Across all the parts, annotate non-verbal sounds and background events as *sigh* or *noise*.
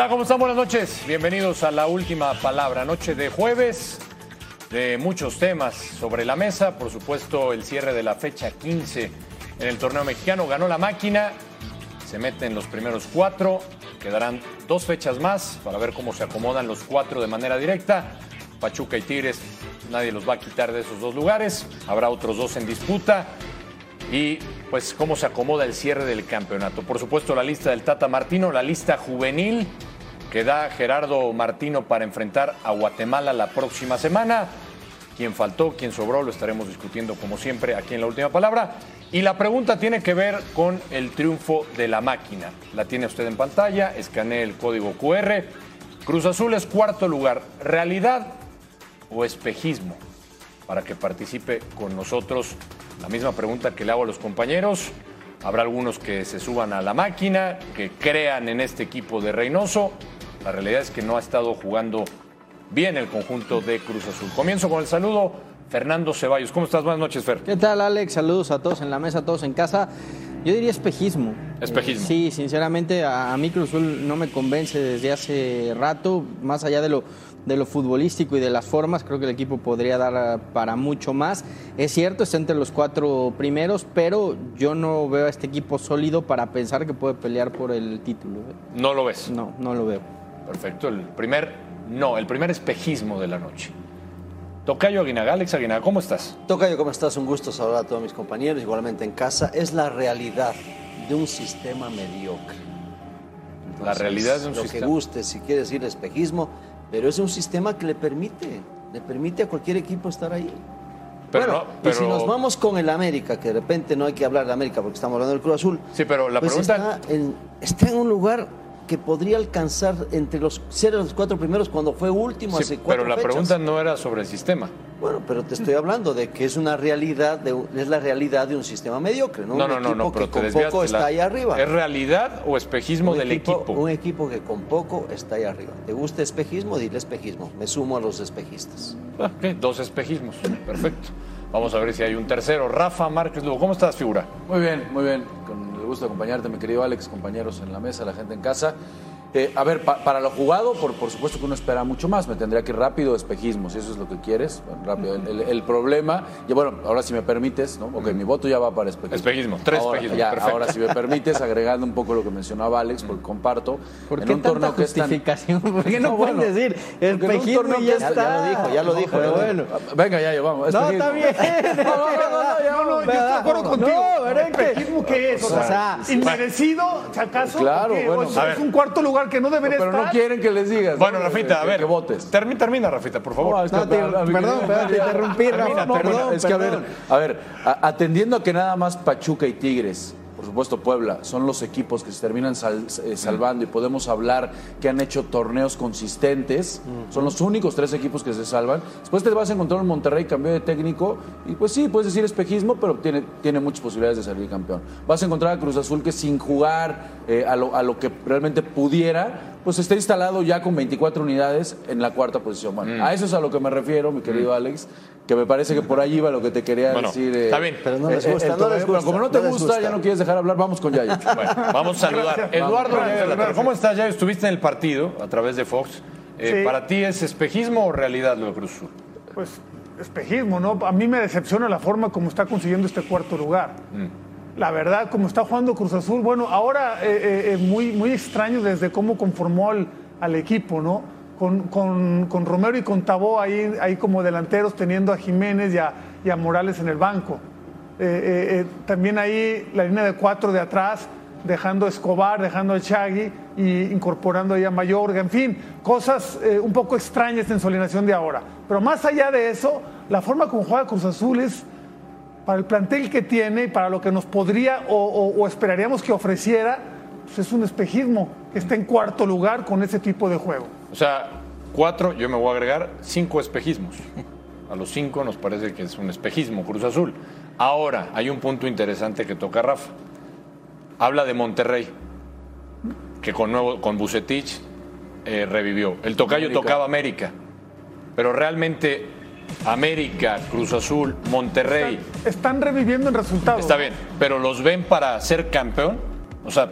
Hola, ¿cómo están? Buenas noches. Bienvenidos a la última palabra. Noche de jueves, de muchos temas sobre la mesa. Por supuesto, el cierre de la fecha 15 en el torneo mexicano. Ganó la máquina, se mete en los primeros cuatro. Quedarán dos fechas más para ver cómo se acomodan los cuatro de manera directa. Pachuca y Tigres, nadie los va a quitar de esos dos lugares. Habrá otros dos en disputa. Y pues cómo se acomoda el cierre del campeonato. Por supuesto, la lista del Tata Martino, la lista juvenil que da Gerardo Martino para enfrentar a Guatemala la próxima semana. Quién faltó, quién sobró, lo estaremos discutiendo como siempre aquí en la última palabra. Y la pregunta tiene que ver con el triunfo de la máquina. La tiene usted en pantalla, escanee el código QR. Cruz Azul es cuarto lugar. ¿Realidad o espejismo? Para que participe con nosotros la misma pregunta que le hago a los compañeros. Habrá algunos que se suban a la máquina, que crean en este equipo de Reynoso. La realidad es que no ha estado jugando bien el conjunto de Cruz Azul. Comienzo con el saludo. Fernando Ceballos, ¿cómo estás? Buenas noches, Fer. ¿Qué tal, Alex? Saludos a todos en la mesa, a todos en casa. Yo diría espejismo. Espejismo. Eh, sí, sinceramente a, a mí Cruz Azul no me convence desde hace rato, más allá de lo, de lo futbolístico y de las formas, creo que el equipo podría dar ah, para mucho más. Es cierto, está entre los cuatro primeros, pero yo no veo a este equipo sólido para pensar que puede pelear por el título. ¿eh? No lo ves. No, no lo veo. Perfecto. El primer, no, el primer espejismo de la noche. Tocayo Aguinaga, Alex Aguinaga, ¿cómo estás? Tocayo, ¿cómo estás? Un gusto saludar a todos mis compañeros, igualmente en casa. Es la realidad de un sistema mediocre. La realidad de un lo sistema- que guste, si quiere decir espejismo, pero es un sistema que le permite, le permite a cualquier equipo estar ahí. Pero bueno, no- y si pero- nos vamos con el América, que de repente no hay que hablar de América porque estamos hablando del Cruz Azul. Sí, pero la pues pregunta- Está en, está en un lugar que podría alcanzar entre los, ser los cuatro primeros cuando fue último Sí, hace cuatro pero la fechas. pregunta no era sobre el sistema. Bueno, pero te estoy hablando de que es una realidad, de, es la realidad de un sistema mediocre, ¿no? No, un no, equipo no, pero que te con desviaste. poco está La- ahí arriba. ¿Es realidad o espejismo un del equipo? Un equipo que con poco está ahí arriba. ¿Te gusta espejismo? Dile espejismo. Me sumo a los espejistas. Ah, ok, Dos espejismos. Perfecto. Vamos a ver si hay un tercero. Rafa Márquez Lugo, ¿cómo estás, figura? Muy bien, muy bien. Con gusto acompañarte, mi querido Alex, compañeros en la mesa, la gente en casa. Eh, a ver, pa- para lo jugado, por, por supuesto que uno espera mucho más. Me tendría que ir rápido, espejismo, si eso es lo que quieres. Bueno, rápido. El, el- el problema, y bueno, ahora si me permites, ¿no? Ok, mi voto ya va para espejismo. Espejismo, tres ahora, espejismos, ya, perfecto. ahora, si me permites, agregando un poco lo que mencionaba Alex, porque comparto. ¿Por en qué un tanta torneo que es tan- justificación? *laughs* ¿Por qué no, No, pueden bueno, decir espejismo y que ya es- está? ya lo dijo, ya lo dijo, Pero ya lo bueno. Venga, ya, ya, vamos. No, espejismo. está bien. *laughs* No, no, no, no, ya No, yo estoy de acuerdo contigo. No, que- ¿Espejismo qué es? O sea, ¿inmerecido, si acaso? Claro, bueno. O sea, A es un cuarto lugar que no debería Pero estar. no quieren que les digas. Bueno, ¿no? Rafita, a ver. Que votes. Termi- termina, Rafita, por favor. No, es que- No, te- a- a- mi perdón, perdón, te interrumpí, Rafa, No, no, perdón, es que a ver, a ver, atendiendo a que nada más Pachuca y Tigres, supuesto Puebla, son los equipos que se terminan sal- eh, salvando y podemos hablar que han hecho torneos consistentes, son los únicos tres equipos que se salvan. Después te vas a encontrar un Monterrey cambio de técnico y pues sí, puedes decir espejismo, pero tiene, tiene muchas posibilidades de salir campeón. Vas a encontrar a Cruz Azul que sin jugar eh, a, lo, a lo que realmente pudiera, pues está instalado ya con 24 unidades en la cuarta posición. Bueno, a eso es a lo que me refiero, mi querido Alex, que me parece que por ahí iba lo que te quería Bueno, decir. eh, está bien. Pero no les eh, gusta, no les pero gusta, como no te no gusta, gusta. ya no quieres dejar hablar, vamos con Yayo. *laughs* Bueno, vamos a saludar. Eduardo. ¿Cómo estás, Yayo? Estuviste en el partido a través de Fox. Eh, Sí. ¿Para ti es espejismo o realidad lo de Cruz Azul? Pues espejismo, ¿no? A mí me decepciona la forma como está consiguiendo este cuarto lugar. La verdad, como está jugando Cruz Azul, bueno, ahora eh, eh, eh, muy, muy extraño desde cómo conformó al, al equipo, ¿no? Con, Romero y con Tabó ahí, ahí como delanteros, teniendo a Jiménez y a, Morales en el banco. Eh, eh, eh, también ahí la línea de cuatro de atrás, dejando a Escobar, dejando a Chagui y incorporando ahí a Mayorga, en fin, cosas un poco extrañas en su alineación de ahora. Pero más allá de eso, la forma como juega Cruz Azul es para el plantel que tiene y para lo que nos podría o esperaríamos que ofreciera, pues es un espejismo que está en cuarto lugar con ese tipo de juego. O sea, cuatro, yo me voy a agregar cinco espejismos. A los cinco nos parece que es un espejismo Cruz Azul. Ahora, hay un punto interesante que toca Rafa. Habla de Monterrey, que con, nuevo, con Bucetich eh, revivió. El tocayo América. tocaba América, pero realmente América, Cruz Azul, Monterrey, Están reviviendo en resultados. está bien, pero los ven para ser campeón. O sea,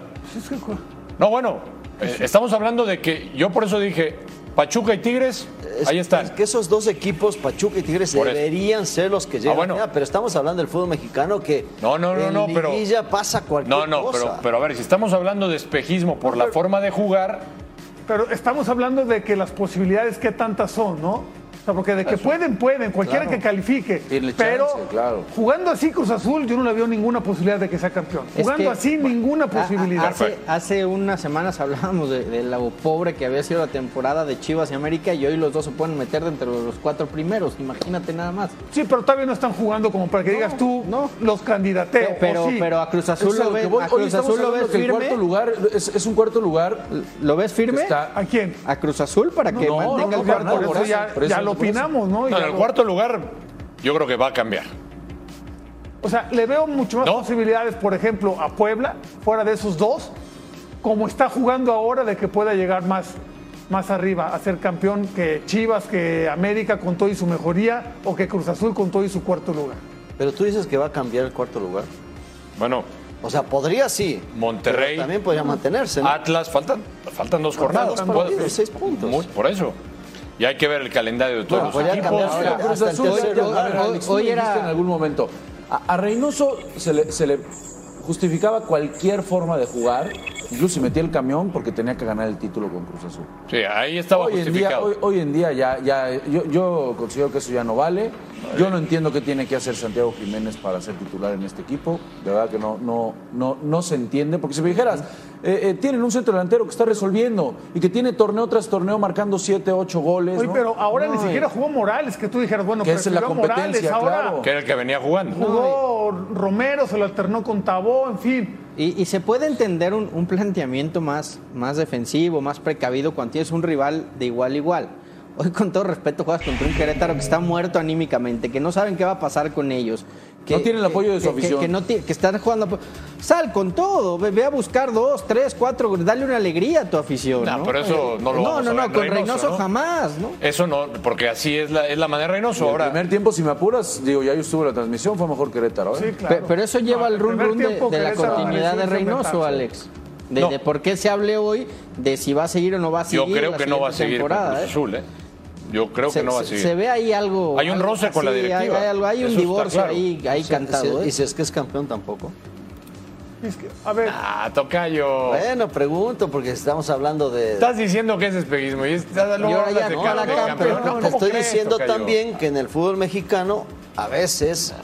no, bueno, Estamos hablando de que yo por eso dije Pachuca y Tigres, Es- ahí están. es que esos dos equipos, Pachuca y Tigres, Por eso. deberían ser los que llegan. bueno. allá, pero estamos hablando del fútbol mexicano que No, no, no, en no, pero- pasa cualquier No, no, cosa. pero, pero a ver, si estamos hablando de espejismo por la forma de jugar, Pero estamos hablando de que las posibilidades, ¿qué tantas son, no? O sea, porque de que pueden, pueden, cualquiera Claro. que califique. Tiene pero chance, claro. jugando así Cruz Azul, yo no le veo ninguna posibilidad de que sea campeón. Es Jugando que, así, ninguna a- a- posibilidad. Hace, hace unas semanas hablábamos de, de lo pobre que había sido la temporada de Chivas y América y hoy los dos se pueden meter dentro de los cuatro primeros. Imagínate nada más. Sí, pero todavía no están jugando como para que digas tú no. los candidateo. Pero, sí. pero a Cruz Azul lo ves, voy. a Cruz Azul lo ves que el firme. cuarto lugar es, es un cuarto lugar ¿Lo ves firme? está ¿A quién? A Cruz Azul para que No, mantenga no, el cuarto eso, ya, por eso, ya lo. Opinamos, ¿no? no, Ya en el lo- cuarto lugar yo creo que va a cambiar. O sea, le veo mucho más ¿No? posibilidades, por ejemplo, a Puebla, fuera de esos dos, como está jugando ahora, de que pueda llegar más, más arriba a ser campeón que Chivas, que América con todo y su mejoría, o que Cruz Azul con todo y su cuarto lugar. Pero tú dices que va a cambiar el cuarto lugar. Bueno, O sea, podría sí. Monterrey, pero también podría mantenerse. ¿no? Atlas, faltan, faltan dos jornadas. dos Puede- partidos, seis puntos. Muy- por eso. Y hay que ver el calendario de todos Bueno, los podría equipos. hasta Cruz el Azul, tercer ya- lugar. a ver, Alex, tú Hoy lo era- en algún momento. A, a Reynoso se le, se le justificaba cualquier forma de jugar, incluso si metía el camión porque tenía que ganar el título con Cruz Azul. Sí, ahí estaba Hoy en, día, justificado. hoy, hoy en día ya, ya yo, yo considero que eso ya no vale. Yo no entiendo qué tiene que hacer Santiago Jiménez para ser titular en este equipo. De verdad que no, no, no, no se entiende. Porque si me dijeras, eh, eh, tienen un centro delantero que está resolviendo y que tiene torneo tras torneo marcando 7, 8 goles. Oye, ¿no? pero ahora ni siquiera jugó Morales, que tú dijeras, bueno, Que es la prefirió a Morales, competencia, ahora claro. que era el que venía jugando. jugó Romero, se lo alternó con Tabó, en fin. Y, y se puede entender un, un planteamiento más, más defensivo, más precavido cuando tienes un rival de igual a igual. Hoy, con todo respeto, juegas contra un Querétaro que está muerto anímicamente, que no saben qué va a pasar con ellos. Que, No tienen el apoyo de su que- afición. Que, no ti- que están jugando. Sal con todo, ve, ve a buscar dos, tres, cuatro, dale una alegría a tu afición. No, No, pero eso no lo No, vamos no, a no, ver con Reynoso, Reynoso ¿no? jamás, ¿no? Eso no, porque así es la, es la manera de Reynoso. El Ahora, primer tiempo, si me apuras, digo, ya yo estuve en la transmisión, fue mejor Querétaro. ¿eh? Sí, claro. Pe- Pero eso lleva No, al el run run de, la continuidad de Reynoso. Alex. De, No. de por qué se hable hoy de si va a seguir o no va a yo seguir. creo la que no va a seguir con temporada, Cruz ¿eh? ¿eh? Yo creo Se, que no va a se- seguir. se ve ahí algo. Hay un algo roce con la directiva. Hay, hay algo, hay un divorcio claro. ahí, Y cantado. Y ¿eh? si es que es campeón tampoco. Es que, a ver, Ah, tocayo. Bueno, pregunto, porque estamos hablando de. Estás diciendo que es espejismo y estás luego Y ahora ya no, la campeón, campeón. no, Te ¿Cómo estoy crees, diciendo tocayo? también que en el fútbol mexicano, a veces,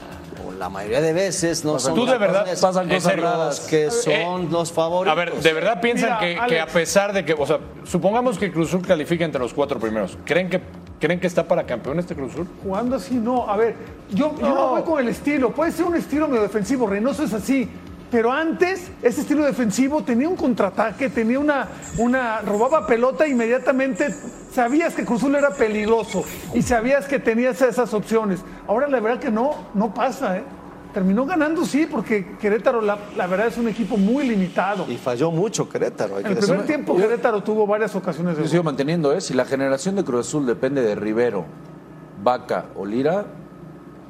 la mayoría de veces, no son Tú de verdad pasan cosas los que son Eh, los favoritos. A ver, ¿de verdad piensan Mira, que, que a pesar de que, o sea, supongamos que Cruz Azul califica entre los cuatro primeros, ¿creen que, ¿creen que está para campeón este Cruz Azul? jugando así, no. A ver, yo yo no. voy con el estilo. Puede ser un estilo medio defensivo. Reynoso es así. Pero antes, ese estilo defensivo tenía un contraataque, tenía una, una. robaba pelota e inmediatamente. Sabías que Cruz Azul era peligroso y sabías que tenías esas opciones. Ahora la verdad que no, no pasa, ¿eh? Terminó ganando, sí, porque Querétaro, la, la verdad, es un equipo muy limitado. Y falló mucho Querétaro. hay En que el primer tiempo, Querétaro tuvo varias ocasiones de Yo sigo manteniendo, ¿eh? Si la generación de Cruz Azul depende de Rivero, Vaca o Lira,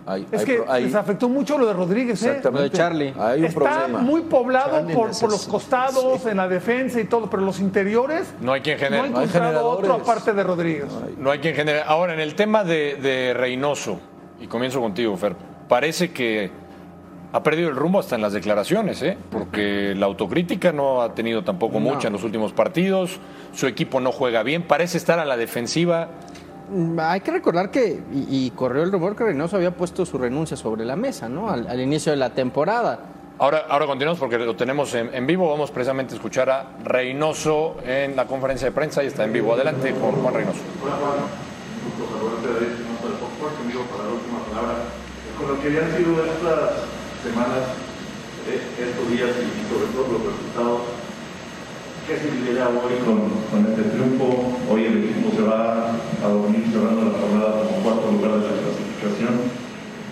hay, Es hay que hay- les afectó mucho lo de Rodríguez, ¿eh? exactamente. Lo de Charlie. Hay un Está problema. muy poblado Charlie por, por los costados, en la defensa y todo, pero los interiores No hay quien no genere. No hay encontrado otro aparte de Rodríguez. No hay quien genere. Ahora, en el tema de, de Reynoso, y comienzo contigo, Fer, parece que ha perdido el rumbo hasta en las declaraciones, ¿eh? porque la autocrítica no ha tenido tampoco mucha en los últimos partidos, su equipo no juega bien, parece estar a la defensiva. Hay que recordar que, y, y corrió el rumor que Reynoso había puesto su renuncia sobre la mesa, ¿no? Al, al inicio de la temporada. Ahora, ahora continuamos porque lo tenemos en, en vivo, vamos precisamente a escuchar a Reynoso en la conferencia de prensa y está en vivo. Adelante con Juan Reynoso. Hola Juan, un gusto saludarte de Reynoso de Fox en vivo para la última palabra. Con lo que habían sido estas semanas, eh, estos días y sobre todo los resultados, ¿qué se lidera hoy con, con este triunfo? Hoy el equipo se va a dormir cerrando la jornada como cuarto lugar de la clasificación.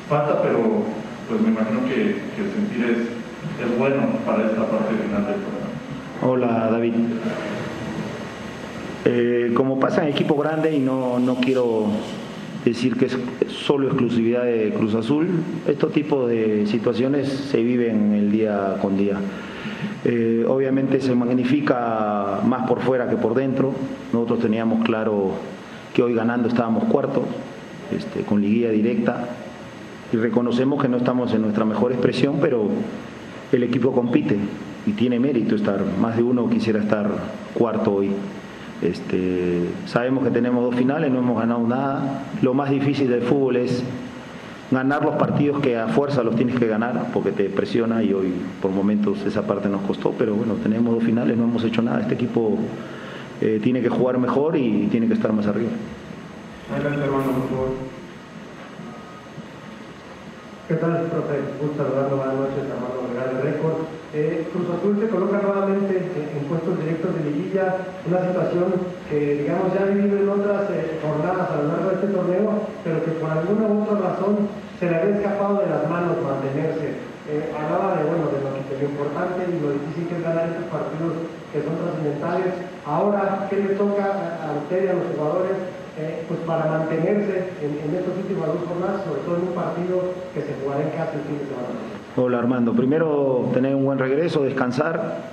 Falta, pero pues me imagino que, que sentir es, es bueno para esta parte final del programa. Hola David. Eh, como pasa en equipo grande y no, no quiero decir que es solo exclusividad de Cruz Azul, estos tipos de situaciones se viven el día con día. Eh, obviamente se magnifica más por fuera que por dentro. Nosotros teníamos claro que hoy ganando estábamos cuartos, este, con liguilla directa, y reconocemos que no estamos en nuestra mejor expresión, pero el equipo compite y tiene mérito estar. Más de uno quisiera estar cuarto hoy. Este, sabemos que tenemos dos finales, no hemos ganado nada. Lo más difícil del fútbol es ganar los partidos que a fuerza los tienes que ganar porque te presiona y hoy por momentos esa parte nos costó, pero bueno, tenemos dos finales, no hemos hecho nada. Este equipo eh, tiene que jugar mejor y tiene que estar más arriba. Hermano. ¿Qué tal, profe? Gusto saludarlo. Buenas noches, Armando Regal de Récord. Eh, Cruz Azul se coloca nuevamente en, puestos directos de liguilla, una situación que, digamos, ya ha vivido en otras eh, jornadas a lo largo de este torneo, pero que por alguna u otra razón se le había escapado de las manos mantenerse. Eh, hablaba de, bueno, de lo, de lo importante y lo difícil que es ganar estos partidos que son trascendentales. Ahora, ¿qué le toca a, a usted y a los jugadores pues para mantenerse en, en estas últimas dos jornadas, sobre todo en un partido que se jugará en casa el fin de semana? Hola Armando, primero tener un buen regreso, descansar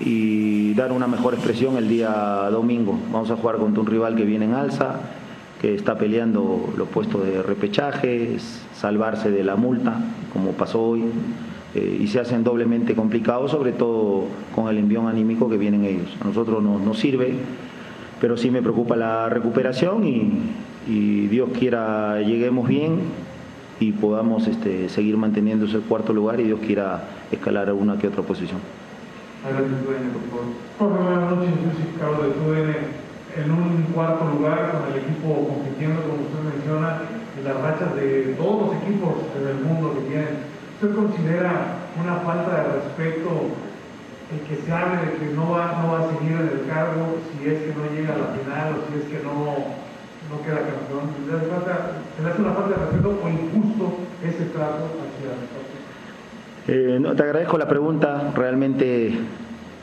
y dar una mejor expresión el día domingo. Vamos a jugar contra un rival que viene en alza, que está peleando los puestos de repechaje, salvarse de la multa, como pasó hoy, eh, y se hacen doblemente complicados, sobre todo con el envión anímico que vienen ellos. A nosotros nos, nos sirve, pero sí me preocupa la recuperación y, y Dios quiera lleguemos bien y podamos este, seguir manteniendo ese cuarto lugar y Dios quiera escalar a una que otra posición. Adelante, por buenas noches. Yo soy Carlos de TUDN. En un cuarto lugar, con el equipo compitiendo, como usted menciona, y las rachas de todos los equipos del mundo que tienen. ¿Usted considera una falta de respeto el que se hable de que no va, no va a seguir en el cargo si es que no llega a la final o si es que no, no queda campeón? ¿Se le hace, falta, ¿Se le hace una falta de respeto o injusto ese trato hacia? Eh, no, te agradezco la pregunta, realmente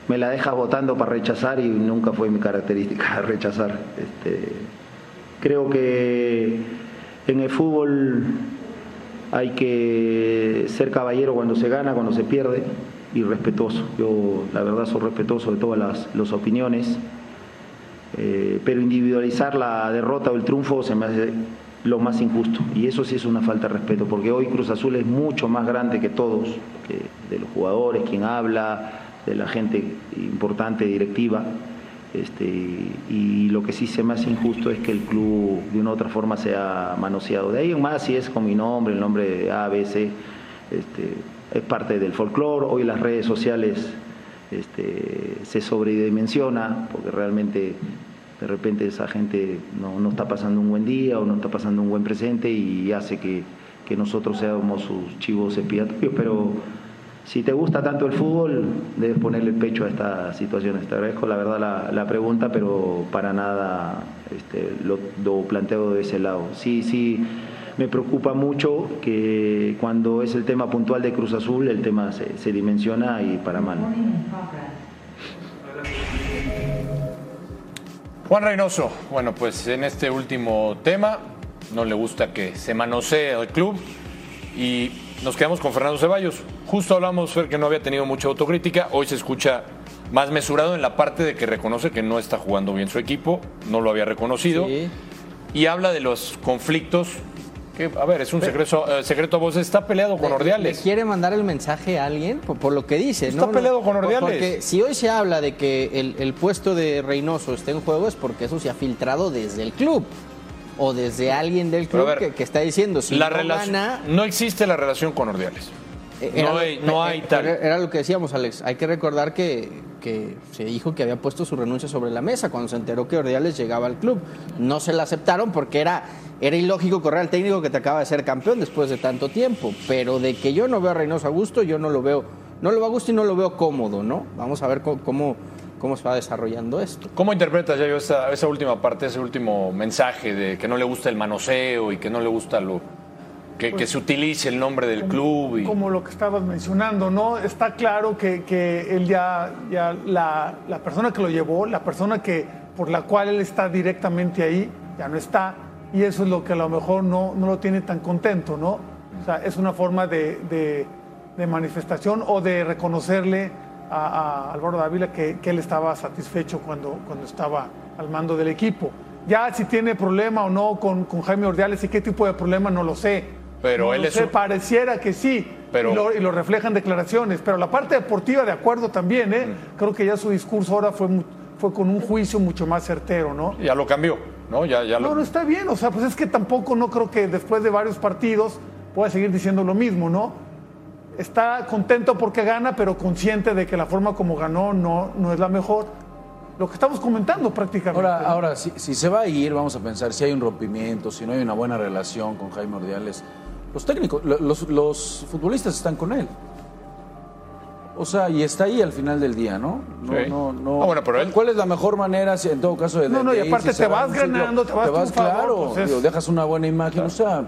me la dejas votando para rechazar y nunca fue mi característica *laughs* rechazar. Este, creo que en el fútbol hay que ser caballero cuando se gana, cuando se pierde y respetuoso. Yo la verdad soy respetuoso de todas las, las opiniones, eh, pero individualizar la derrota o el triunfo se me hace lo más injusto. Y eso sí es una falta de respeto, porque hoy Cruz Azul es mucho más grande que todos, que de los jugadores, quien habla, de la gente importante, directiva. Este, y lo que sí se me hace injusto es que el club de una u otra forma sea manoseado. De ahí en más, si es con mi nombre, el nombre de A, este, es parte del folclore. Hoy las redes sociales este, se sobredimensiona, porque realmente de repente esa gente no, no, está pasando un buen día o no está pasando un buen presente y hace que, que nosotros seamos sus chivos expiatorios, *laughs* pero si te gusta tanto el fútbol, debes ponerle el pecho a estas situaciones. Te agradezco la verdad la, la pregunta, pero para nada este, lo, lo planteo de ese lado. Sí, sí, me preocupa mucho que cuando es el tema puntual de Cruz Azul, el tema se, se dimensiona y para mal. Juan Reynoso, bueno, pues en este último tema no le gusta que se manosee el club y nos quedamos con Fernando Ceballos. Justo hablamos, Fer, que no había tenido mucha autocrítica, hoy se escucha más mesurado en la parte de que reconoce que no está jugando bien su equipo, no lo había reconocido, Sí. y habla de los conflictos, que, a ver, es un secreto, eh, secreto a voces, está peleado con Le- Ordiales. ¿Le quiere mandar el mensaje a alguien por, por lo que dice? Está ¿no? peleado con Ordiales. Porque si hoy se habla de que el, el puesto de Reynoso está en juego es porque eso se ha filtrado desde el club o desde alguien del club ver, que, que está diciendo si la no relación, gana... no existe la relación con Ordiales. eh, no hay- no eh, hay tal. Era lo que decíamos, Alex. Hay que recordar que, que se dijo que había puesto su renuncia sobre la mesa cuando se enteró que Ordiales llegaba al club. No se la aceptaron porque era, era ilógico correr al técnico que te acaba de ser campeón después de tanto tiempo. Pero de que yo no veo a Reynoso a gusto, yo no lo veo. No lo veo a gusto y no lo veo cómodo, ¿no? Vamos a ver cómo, cómo, se va desarrollando esto. ¿Cómo interpretas, Yayo, esa, esa última parte, ese último mensaje de que no le gusta el manoseo y que no le gusta lo que, que se utilice el nombre del club? Y... Como lo que estabas mencionando, ¿no? Está claro que, que él ya, ya la, la persona que lo llevó, la persona que, por la cual él está directamente ahí, ya no está, y eso es lo que a lo mejor no, no lo tiene tan contento, ¿no? O sea, es una forma de, de- de manifestación o de reconocerle a, a Álvaro Dávila que, que él estaba satisfecho cuando, cuando estaba al mando del equipo. Ya si tiene problema o no con, con Jaime Ordiales y qué tipo de problema no lo sé. Pero No él es sé, un- pareciera que sí. Pero- y, lo, y lo reflejan declaraciones. Pero la parte deportiva, de acuerdo también, ¿eh? Mm. Creo que ya su discurso ahora fue, fue con un juicio mucho más certero, ¿no? Ya lo cambió, ¿no? Ya, ya lo... No, no está bien. O sea, pues es que tampoco no creo que después de varios partidos pueda seguir diciendo lo mismo, ¿no? Está contento porque gana, pero consciente de que la forma como ganó no, no es la mejor. Lo que estamos comentando prácticamente. Ahora, ahora si, si se va a ir, vamos a pensar si hay un rompimiento, si no hay una buena relación con Jaime Ordiales. Los técnicos, lo- los, los futbolistas están con él. O sea, y está ahí al final del día, ¿no? No, Sí. no, no. Ah, bueno, pero él- ¿Cuál es la mejor manera, si, en todo caso, de, No, no, y aparte si te va vas un ciclo? ganando, te vas claro, pues es- digo, dejas una buena imagen. O sea,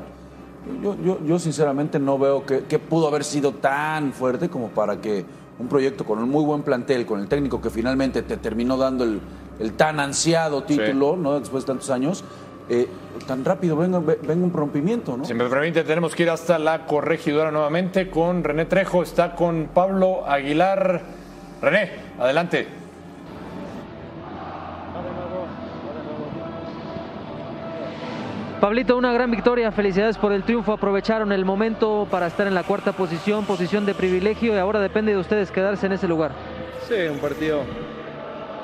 yo, yo, yo sinceramente no veo que, que pudo haber sido tan fuerte como para que un proyecto con un muy buen plantel, con el técnico que finalmente te terminó dando el, el tan ansiado título, ¿no? Después de tantos años, eh, tan rápido venga, ve- venga un rompimiento, ¿no? Si me permite, tenemos que ir hasta la corregidora nuevamente con René Trejo. Está con Pablo Aguilar. René, adelante. Pablito, una gran victoria, felicidades por el triunfo, aprovecharon el momento para estar en la cuarta posición, posición de privilegio y ahora depende de ustedes quedarse en ese lugar. Sí, un partido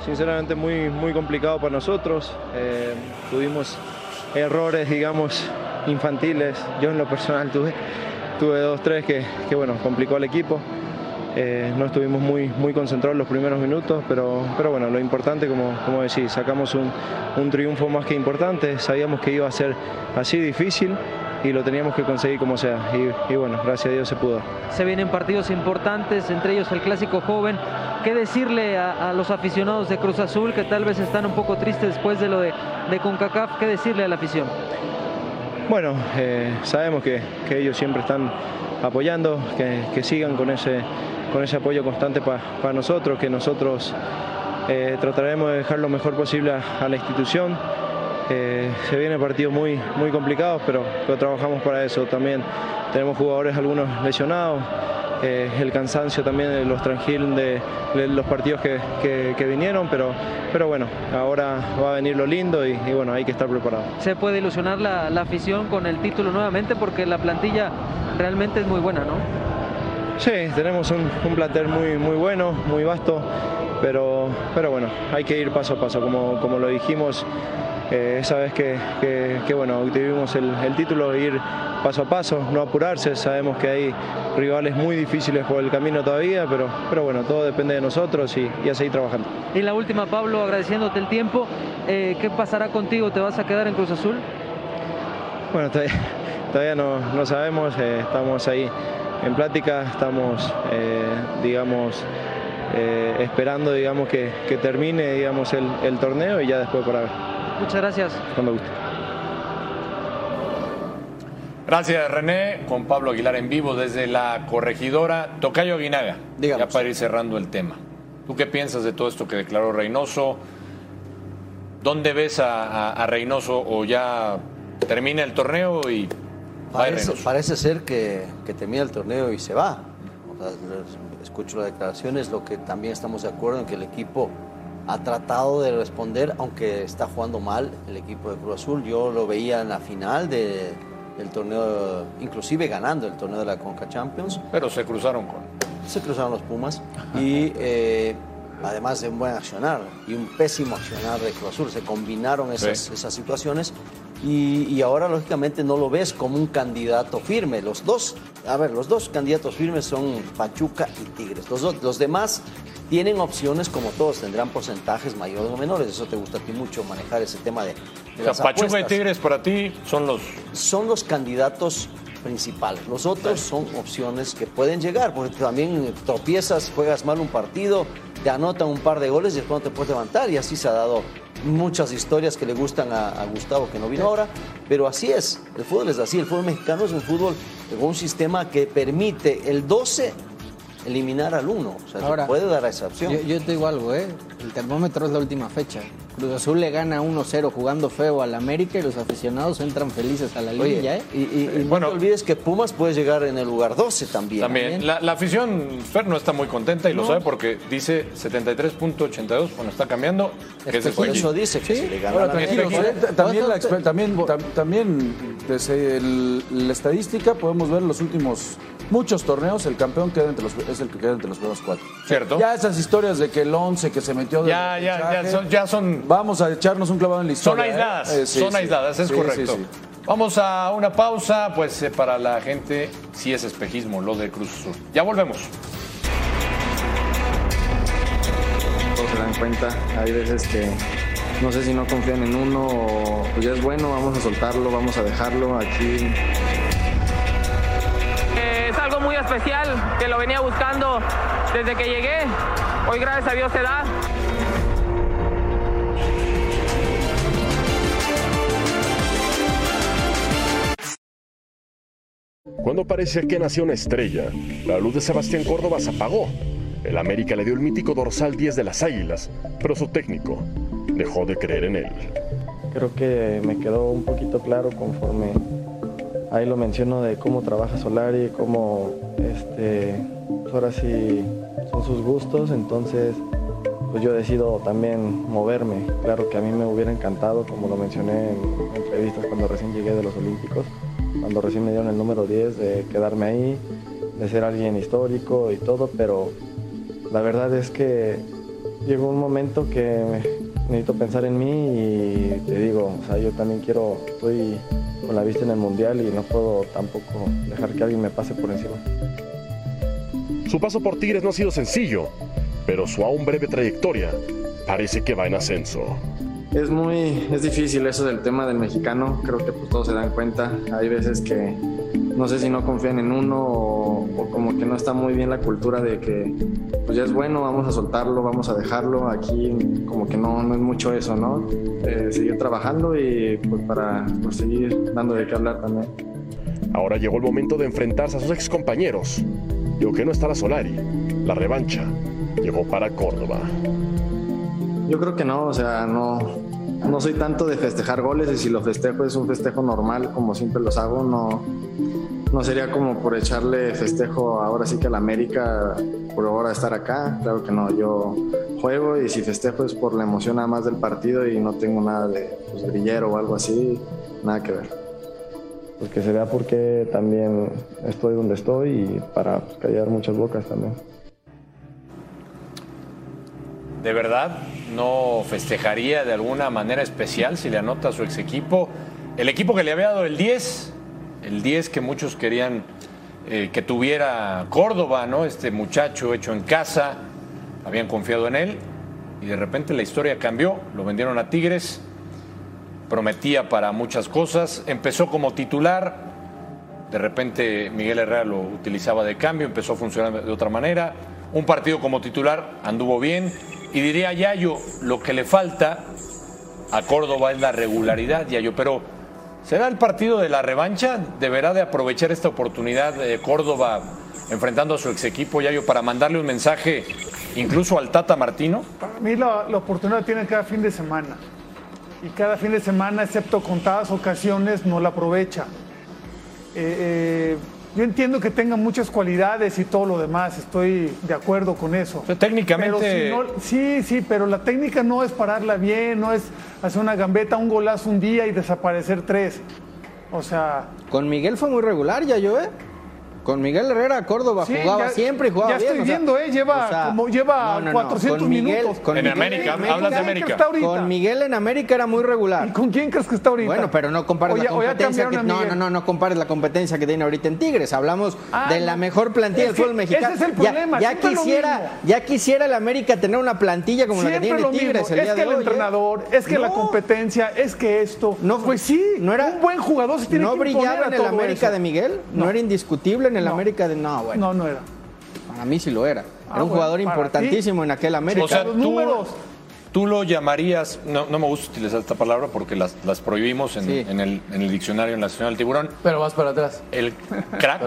sinceramente muy, muy complicado para nosotros. Eh, tuvimos errores, digamos, infantiles. Yo en lo personal tuve, tuve dos, tres que, que, bueno, complicó al equipo. Eh, no estuvimos muy, muy concentrados los primeros minutos, pero, pero bueno, lo importante, como, como decís, sacamos un, un triunfo más que importante. Sabíamos que iba a ser así difícil y lo teníamos que conseguir como sea. Y, y bueno, gracias a Dios se pudo. Se vienen partidos importantes, entre ellos el clásico joven. ¿Qué decirle a, a los aficionados de Cruz Azul que tal vez están un poco tristes después de lo de, de CONCACAF? ¿Qué decirle a la afición? Bueno, eh, sabemos que, que ellos siempre están apoyando, que, que sigan con ese, con ese apoyo constante para nosotros, que nosotros eh, trataremos de dejar lo mejor posible a, la institución. Eh, se vienen partidos muy, muy complicados, pero, pero trabajamos para eso también. Tenemos jugadores algunos lesionados, eh, el cansancio también los tranquilos de, los partidos que, que, vinieron, pero, pero bueno, ahora va a venir lo lindo y, y bueno, hay que estar preparado. Se puede ilusionar la, la, afición con el título nuevamente porque la plantilla realmente es muy buena, ¿no? Sí, tenemos un, un plantel muy, muy bueno, muy vasto, pero, pero bueno, hay que ir paso a paso, como, como lo dijimos. Eh, esa vez que, que, que bueno, obtuvimos el, el, título, ir paso a paso, no apurarse, sabemos que hay rivales muy difíciles por el camino todavía, pero, pero bueno, todo depende de nosotros y, y a seguir trabajando. Y la última, Pablo, agradeciéndote el tiempo, eh, ¿qué pasará contigo? ¿Te vas a quedar en Cruz Azul? Bueno, todavía, todavía no, no, sabemos, eh, estamos ahí en plática, estamos, eh, digamos, eh, esperando digamos, que, que, termine digamos, el, el torneo y ya después por ver. Muchas gracias. Cuando guste. Gracias, René. Con Pablo Aguilar en vivo desde la corregidora. Tocayo Aguinaga, Digamos. ya para ir cerrando el tema. ¿Tú qué piensas de todo esto que declaró Reynoso? ¿Dónde ves a, a, a Reynoso o ya termina el torneo y parece, parece ser que, que, termina el torneo y se va? O sea, escucho las declaraciones, lo que también estamos de acuerdo en que el equipo ha tratado de responder, aunque está jugando mal el equipo de Cruz Azul. Yo lo veía en la final de, del torneo, inclusive ganando el torneo de la Conca Champions. Pero se cruzaron con. Se cruzaron los Pumas y eh, además de un buen accionar y un pésimo accionar de Cruz Azul, se combinaron esas, sí. esas situaciones. Y, y, ahora lógicamente no lo ves como un candidato firme. Los dos, a ver, los dos candidatos firmes son Pachuca y Tigres. Los, dos, los demás tienen opciones como todos, tendrán porcentajes mayores o menores. Eso te gusta a ti mucho manejar ese tema de, de o sea, las Pachuca apuestas. y Tigres para ti son los son los candidatos principales. Los otros son opciones que pueden llegar, porque también tropiezas, juegas mal un partido, te anotan un par de goles y después no te puedes levantar. Y así se ha dado muchas historias que le gustan a, a, Gustavo, que no vino ahora, pero así es, el fútbol es así, el fútbol mexicano es un fútbol con un sistema que permite el 12 eliminar al 1, o sea, ahora, se puede dar esa opción. Yo, yo, te digo algo, ¿eh? El termómetro es la última fecha. Cruz Azul le gana 1-0 jugando feo al América y los aficionados entran felices a la Oye, liguilla, ¿eh? y, y- y no Bueno. te olvides que Pumas puede llegar en el lugar 12 también. También. La, la afición, Fer, no está muy contenta y lo sabe porque dice 73.82, bueno, está cambiando. Que es Por el eso dice que le gana Ahora, la ¿eh? también, la, también, tam- también desde el- la estadística podemos ver los últimos muchos torneos, el campeón queda entre los, es el que queda entre los primeros cuatro. Cierto. Ya esas historias de que el 11 que se metió Ya, ya, ya son, ya son, Vamos a echarnos un clavado en la son historia. ¿eh? aisladas, Eh, sí, son sí. aisladas, es Sí, correcto. sí, sí. Vamos a una pausa, pues eh, para la gente sí es espejismo lo de Cruz Azul. Ya volvemos. todos se dan cuenta. Hay veces que no sé si no confían en uno o pues ya es bueno, vamos a soltarlo, vamos a dejarlo. Aquí Eh, es algo muy especial que lo venía buscando desde que llegué. Hoy gracias a Dios se da. Cuando parecía que nació una estrella, la luz de Sebastián Córdoba se apagó. El América le dio el mítico dorsal 10 de las Águilas, pero su técnico dejó de creer en él. creo que me quedó un poquito claro conforme ahí lo menciono de cómo trabaja Solari, cómo este, pues ahora sí son sus gustos, entonces pues yo decido también moverme. Claro que a mí me hubiera encantado, como lo mencioné en entrevistas cuando recién llegué de los Olímpicos, cuando recién me dieron el número 10, de quedarme ahí, de ser alguien histórico y todo, pero la verdad es que llegó un momento que necesito pensar en mí y te digo, o sea, yo también quiero, estoy con la vista en el mundial y no puedo tampoco dejar que alguien me pase por encima. Su paso por Tigres no ha sido sencillo, pero su aún breve trayectoria parece que va en ascenso. Es muy, es difícil eso del tema del mexicano, creo que pues todos se dan cuenta, hay veces que no sé si no confían en uno o, o como que no está muy bien la cultura de que pues ya es bueno, vamos a soltarlo, vamos a dejarlo, aquí como que no, no es mucho eso, ¿no? Eh, seguir trabajando y pues para pues, seguir dando de qué hablar también. Ahora llegó el momento de enfrentarse a sus ex compañeros. Digo que no está la Solari. La revancha llegó para Córdoba. Yo creo que no, o sea, no, no soy tanto de festejar goles y si lo festejo es un festejo normal como siempre los hago, no, no sería como por echarle festejo ahora sí que a la América por ahora estar acá, claro que no, yo juego y si festejo es por la emoción nada más del partido y no tengo nada de pues, o algo así, nada que ver. Pues que se vea por qué también estoy donde estoy y para callar muchas bocas también. ¿De verdad no festejaría de alguna manera especial si le anota a su ex equipo? El equipo que le había dado el 10, el 10 que muchos querían eh, que tuviera Córdoba, ¿no? Este muchacho hecho en casa, habían confiado en él y de repente la historia cambió, lo vendieron a Tigres, prometía para muchas cosas, empezó como titular, de repente Miguel Herrera lo utilizaba de cambio, empezó a funcionar de otra manera. Un partido como titular anduvo bien. Y diría Yayo, lo que le falta a Córdoba es la regularidad, Yayo. Pero ¿será el partido de la revancha? ¿Deberá de aprovechar esta oportunidad de Córdoba enfrentando a su ex equipo, Yayo, para mandarle un mensaje incluso al Tata Martino? Para mí la, la oportunidad tiene cada fin de semana. Y cada fin de semana, excepto contadas ocasiones, no la aprovecha. Eh, eh, yo entiendo que tenga muchas cualidades y todo lo demás, estoy de acuerdo con eso. técnicamente- Pero si no- sí, sí, pero la técnica no es pararla bien, no es hacer una gambeta, un golazo un día y desaparecer tres. O sea, Con Miguel fue muy regular ya yo, ¿eh? Con Miguel Herrera Córdoba Sí, jugaba ya- siempre y jugaba ya bien. estoy o sea, viendo, ¿eh? Lleva como- lleva 400 con Miguel- minutos. con En Miguel América, hablas de América. Con Miguel en América era muy regular. ¿Con quién crees que está ahorita? Bueno, pero no compares O ya- la o ya competencia que, no, no, no, no compares la competencia que tiene ahorita en Tigres. Hablamos Ah, de la no. mejor plantilla Es del fútbol mexicano. ese es el Ya- problema, Ya, quisiera, ya quisiera el América tener una plantilla como la que tiene lo Tigres mismo. el Es día que de el hoy, ¿eh? entrenador, es que la No. competencia, es que esto. No, pues sí, no era- un buen jugador se tiene ¿No que brillaba en el América de Miguel? ¿No, No. era indiscutible en el No. América de.? No, bueno. No, no era. Para mí sí lo era. Era Ah, un bueno, jugador importantísimo en aquel América. O sea, Los tú, números. tú lo llamarías, no, no me gusta utilizar esta palabra porque las, las prohibimos en, Sí. en el, en el diccionario nacional Tiburón. Pero vas para atrás. El crack,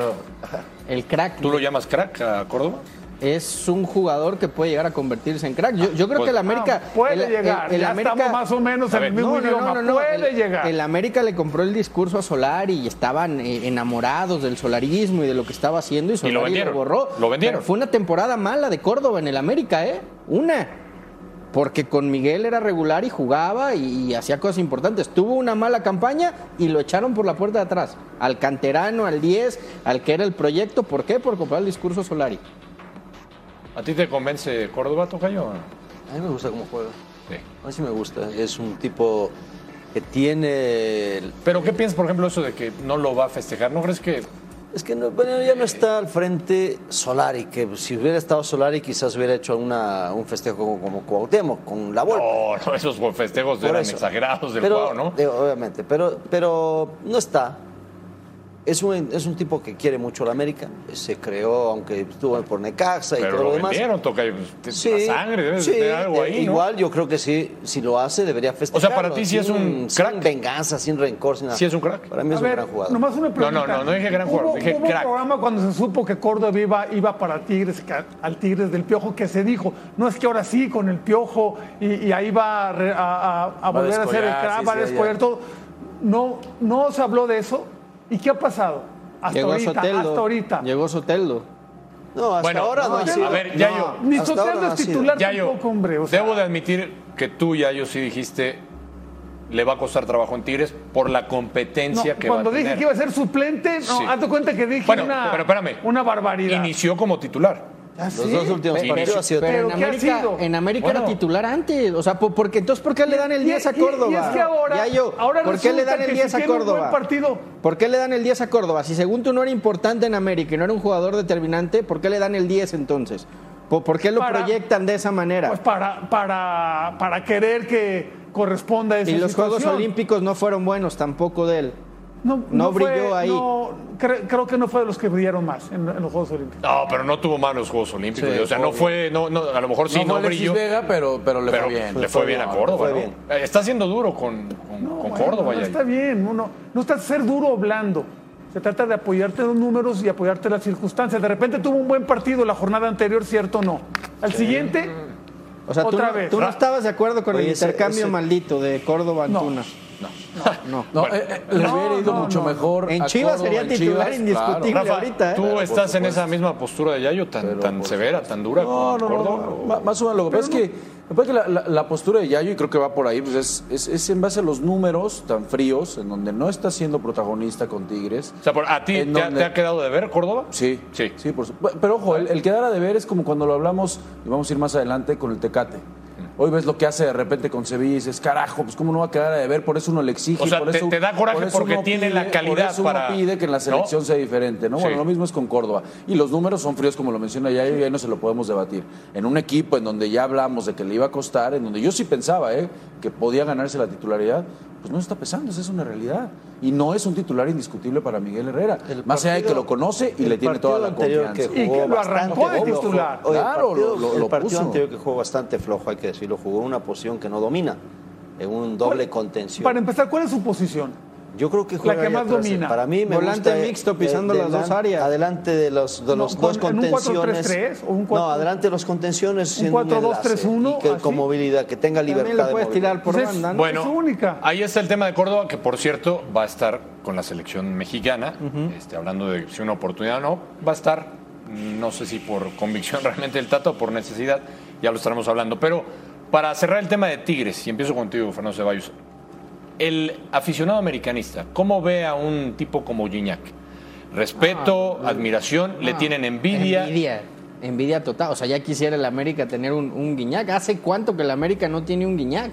el crack. ¿tú lo llamas crack a Córdoba? Es un jugador que puede llegar a convertirse en crack. Yo, yo creo Pues- que el América. Ah, puede el- llegar, el ya América- estamos más o menos en el mismo idioma. puede el, llegar. el América le compró el discurso a Solari y estaban eh, enamorados del solarismo y de lo que estaba haciendo y Solari lo, vendieron, borró. lo vendieron. Pero fue una temporada mala de Córdoba en el América, ¿eh? Una. Porque con Miguel era regular y jugaba y, y hacía cosas importantes. Tuvo una mala campaña y lo echaron por la puerta de atrás. Al canterano, al 10, al que era el proyecto. ¿Por qué? Por comprar el discurso Solari. ¿A ti te convence Córdoba, Tocayo? A mí me gusta cómo juega. Sí. A mí sí me gusta. Es un tipo que tiene... el- Pero ¿qué piensas, por ejemplo, eso de que no lo va a festejar? ¿No crees que Es que no- bueno, ya no está al frente Solari, que si hubiera estado Solari quizás hubiera hecho una, un festejo como, como Cuauhtémoc, con la Volpe. No, no, esos festejos Por eran eso. exagerados del pero, Cuau, ¿no? digo, obviamente, pero, pero no está. Es un, es un tipo que quiere mucho la América. Se creó, aunque estuvo por Necaxa y Pero todo lo demás. vendieron, Tocayo. pues, Sí, la sangre, debes sí, de tener algo ahí, ¿no? Igual yo creo que sí, si lo hace debería festejar. para ti sí es un sin, crack. venganza, sin rencor, sin nada. Sí es un crack. Para mí es A un ver, gran jugador. nomás una pregunta. No, no, no, no dije gran jugador, Hubo- dije hubo crack. un programa cuando se supo que Córdoba iba, iba para Tigres, que al Tigres del Piojo, que se dijo, no es que ahora sí, con el Piojo, y, y ahí va a, re- a- a- a volver a ser el crack, sí, va a sí, descollar todo. No, no se habló de eso. ¿Y qué ha pasado? Hasta Llegó ahorita, Soteldo. hasta ahorita. Llegó Soteldo. No, hasta Bueno, ahora no, no, ha sido. a ver, ya yo- Ni Soteldo no es titular Yayo, tampoco, hombre. o sea, debo de admitir que tú, Yayo, sí dijiste le va a costar trabajo en Tigres por la competencia no, que va a cuando dije tener. que iba a ser suplente, no, Sí. hazte cuenta que dije Bueno, una, pero espérame. una barbaridad. Inició como titular. ¿Ah, Los sí? dos últimos Pero- partidos ha sido Pero en ¿Pero ha América, sido? en América Bueno. era titular antes. O sea, po- porque entonces, ¿por qué le dan el Y- 10 a y- Córdoba? Y, es que ahora, Ya yo, ahora ¿Por qué le dan el que 10 si a Córdoba? partido, ¿Por qué le dan el 10 a Córdoba? Si según tú no era importante en América y no era un jugador determinante, ¿por qué le dan el 10 entonces? ¿Por, por qué lo Para- proyectan de esa manera? pues para, para, para querer que corresponda a esa y los situación. Juegos Olímpicos no fueron buenos tampoco de él. No, no brilló ahí. no, cre- creo que no fue de los que brillaron más en, en los Juegos Olímpicos. No, pero no tuvo malos Juegos Olímpicos. Sí, o sea, no fue, no, no, a lo mejor sí no no, fue brilló. Vega, pero, pero le pero fue bien. le fue bien a Córdoba. fue ¿no? bien. Eh, Está siendo duro con, con, No, con bueno, Córdoba. está bien, uno, no está ser duro o blando. Se trata de apoyarte en los números y apoyarte en las circunstancias. De repente tuvo un buen partido la jornada anterior, ¿cierto o no? Al siguiente, O sea, tú, Otra no, vez. tú no Ra- estabas de acuerdo con Oye, el ese- intercambio ese- maldito de Córdoba-Antuna. No. No, eh, eh, le No, hubiera ido no, mucho no. mejor. En a Chivas Córdoba, sería en titular Chivas, indiscutible. claro. Rafa, ahorita, ¿eh? tú Pero por estás en supuesto. esa misma postura de Yayo, tan, tan severa, tan dura No, con no, no, Córdoba. no. Ma- Más o menos. Lo que pasa es que, me parece que la, la- la postura de Yayo, y creo que va por ahí, pues es, es, es en base a los números tan fríos, en donde no está siendo protagonista con Tigres. O sea, por- ¿a ti te, donde- te ha quedado de ver Córdoba? Sí, Sí. sí, por su- Pero ojo, el, el quedar a deber es como cuando lo hablamos, y vamos a ir más adelante con el Tecate. Hoy ves lo que hace de repente con Sevilla y dices, carajo, pues cómo no va a quedar a deber, por eso uno le exige. O sea, por te- eso, te da coraje por porque tiene la calidad por eso para- uno pide que en la selección ¿no? sea diferente, ¿no? Sí. Bueno, lo mismo es con Córdoba. Y los números son fríos, como lo menciona Yayo, y ahí no se lo podemos debatir. En un equipo en donde ya hablamos de que le iba a costar, en donde yo sí pensaba, ¿eh? Que podía ganarse la titularidad, pues no está pesando, esa es una realidad. Y no es un titular indiscutible para Miguel Herrera. El Más allá de que lo conoce y le tiene toda la partido anterior confianza. que Y jugó que lo arrancó de titular. Oye, el Claro, partido, lo- lo- el lo partido puso. anterior que jugó bastante flojo, hay que decirlo, jugó en una posición que no domina, en un doble contención. para empezar, ¿cuál es su posición? Yo creo que juega que ahí más atrás. domina. Para mí me Volante gusta, eh, mixto, pisando de- las dos áreas. Adelante de los, de No, los con- dos en un contenciones. 4-3-3 o un no, 4 adelante de los contenciones. un siendo 4-2-3-1, enlace, y que así. con movilidad, que tenga También libertad lo de puedes movilidad. tirar por Pues es- banda, ¿no? Bueno, Es su única. ahí está el tema de Córdoba, que por cierto va a estar con la selección mexicana. este, hablando de si una oportunidad o no, va a estar, no sé si por convicción *laughs* realmente del Tata o por necesidad, ya lo estaremos hablando. Pero para cerrar el tema de Tigres, y empiezo contigo, Fernando Ceballos, el aficionado americanista, ¿cómo ve a un tipo como Gignac? Respeto, admiración, le No, tienen envidia. Envidia. Envidia total. O sea, ya quisiera el América tener un, un Guiñac. ¿Hace cuánto que el América no tiene un Guiñac?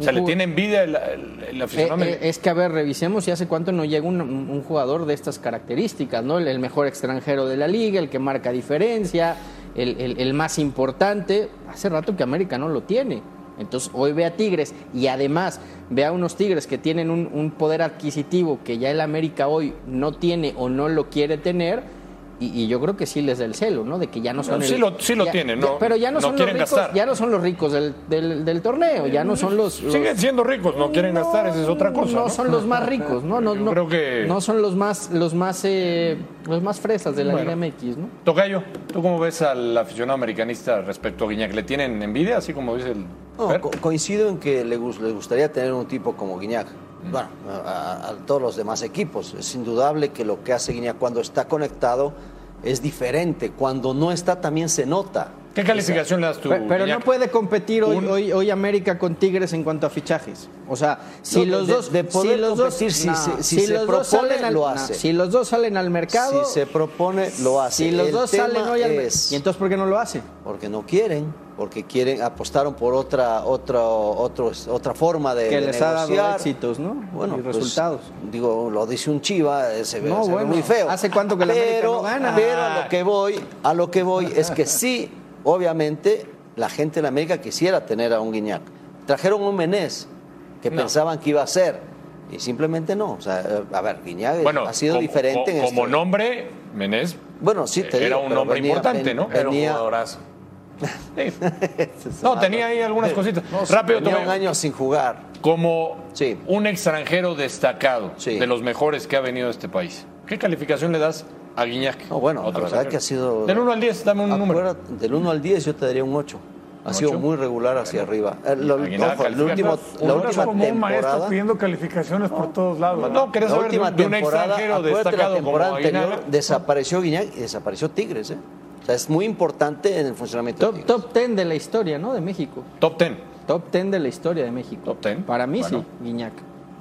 O sea, le tiene envidia el, el- el Eh, aficionado eh, americano. es que, a ver, revisemos y hace cuánto no llega un, un- un jugador de estas características, ¿no? El, el mejor extranjero de la liga, el que marca diferencia, el, más importante. Hace rato que América no lo tiene. Entonces, hoy ve a Tigres y además ve a unos Tigres que tienen un, un poder adquisitivo que ya el América hoy no tiene o no lo quiere tener. Y, y yo creo que sí les da el celo, ¿no? De que ya no son No, el- sí lo- sí lo ya- tienen, ya- no- pero ya no, no son los quieren ricos, gastar. ya no son los ricos del, del- del torneo, ya no son los, los- Siguen siendo ricos, no quieren gastar, esa es otra cosa. no ¿no? son los más ricos, no, no, no, creo que- no son los más, los más, eh, los más fresas de la Bueno. Liga MX, ¿no? Tocayo, ¿tú cómo ves al aficionado americanista respecto a Guiñac? ¿Le tienen envidia, así como dice el... No, co- coincido en que le les gustaría tener un tipo como Guiñac. Mm. Bueno, a, todos los demás equipos. Es indudable que lo que hace Guiñac cuando está conectado es diferente. Cuando no está también se nota. ¿Qué calificación le das tú, Pe- Pero, no puede competir hoy, Un- hoy, hoy América con Tigres en cuanto a fichajes. O sea, si No, los de- dos, de poder si los dos, si si se los propone, salen al, lo no, hace. si los dos salen al mercado, Si se propone, lo hace. si los El dos salen hoy al mercado, y entonces ¿por qué no lo hace? Porque no quieren, porque quieren, apostaron por otra, otra, otro- otra forma de, Que de les ha dado éxitos, ¿no? Bueno, Y pues, resultados. Digo, lo dice un Chiva, eh, se ve, No, se ve bueno, muy feo. ¿hace cuánto que la América pero, no gana? Pero a lo que voy, a lo que voy es que sí, obviamente, la gente en América quisiera tener a un Guiñac. Trajeron un Menés que No. pensaban que iba a ser. Y simplemente no. O sea, eh, a ver, Guiñac Bueno, ha sido como, diferente en co- como esto. nombre, Menés Bueno, sí, te era digo, un venía- importante, ven- ¿no? venía- jugadorazo. Sí. *laughs* No, tenía ahí algunas cositas. No, Rápido, tenía un año sin jugar. como Sí. un extranjero destacado Sí. de los mejores que ha venido a este país. ¿Qué calificación le das a Guiñac? No, bueno, Otro la verdad que ha sido... Del 1 al 10, dame un número. Del 1 al 10 yo te daría un 8. Ha ¿Un sido muy regular hacia arriba. Eh, lo- ojo, el último, la última como un maestro temporada... pidiendo calificaciones por todos lados. ¿verdad? No, quería La saber de, última un- de un temporada, extranjero destacado la temporada como anterior desapareció Guiñac y desapareció Tigres. ¿eh? Sea, es muy importante en el funcionamiento Top, de top 10 de la historia, ¿no? De México. Top 10. Top 10 de la historia de México. Top 10. Para mí Bueno. sí, Guiñac.